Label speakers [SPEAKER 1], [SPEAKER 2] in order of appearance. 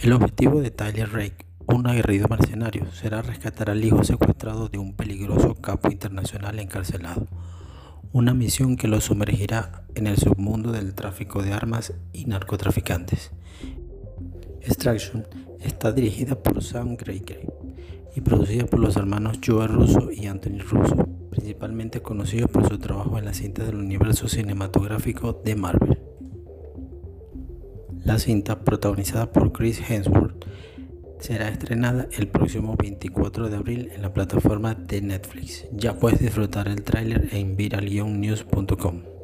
[SPEAKER 1] El objetivo de Tyler Rake, un aguerrido mercenario, será rescatar al hijo secuestrado de un peligroso capo internacional encarcelado. Una misión que lo sumergirá en el submundo del tráfico de armas y narcotraficantes. Extraction está dirigida por Sam Gregory y producida por los hermanos Joe Russo y Anthony Russo, principalmente conocidos por su trabajo en las cintas del universo cinematográfico de Marvel. La cinta, protagonizada por Chris Hemsworth, será estrenada el próximo 24 de abril en la plataforma de Netflix. Ya puedes disfrutar el tráiler en viralionnews.com.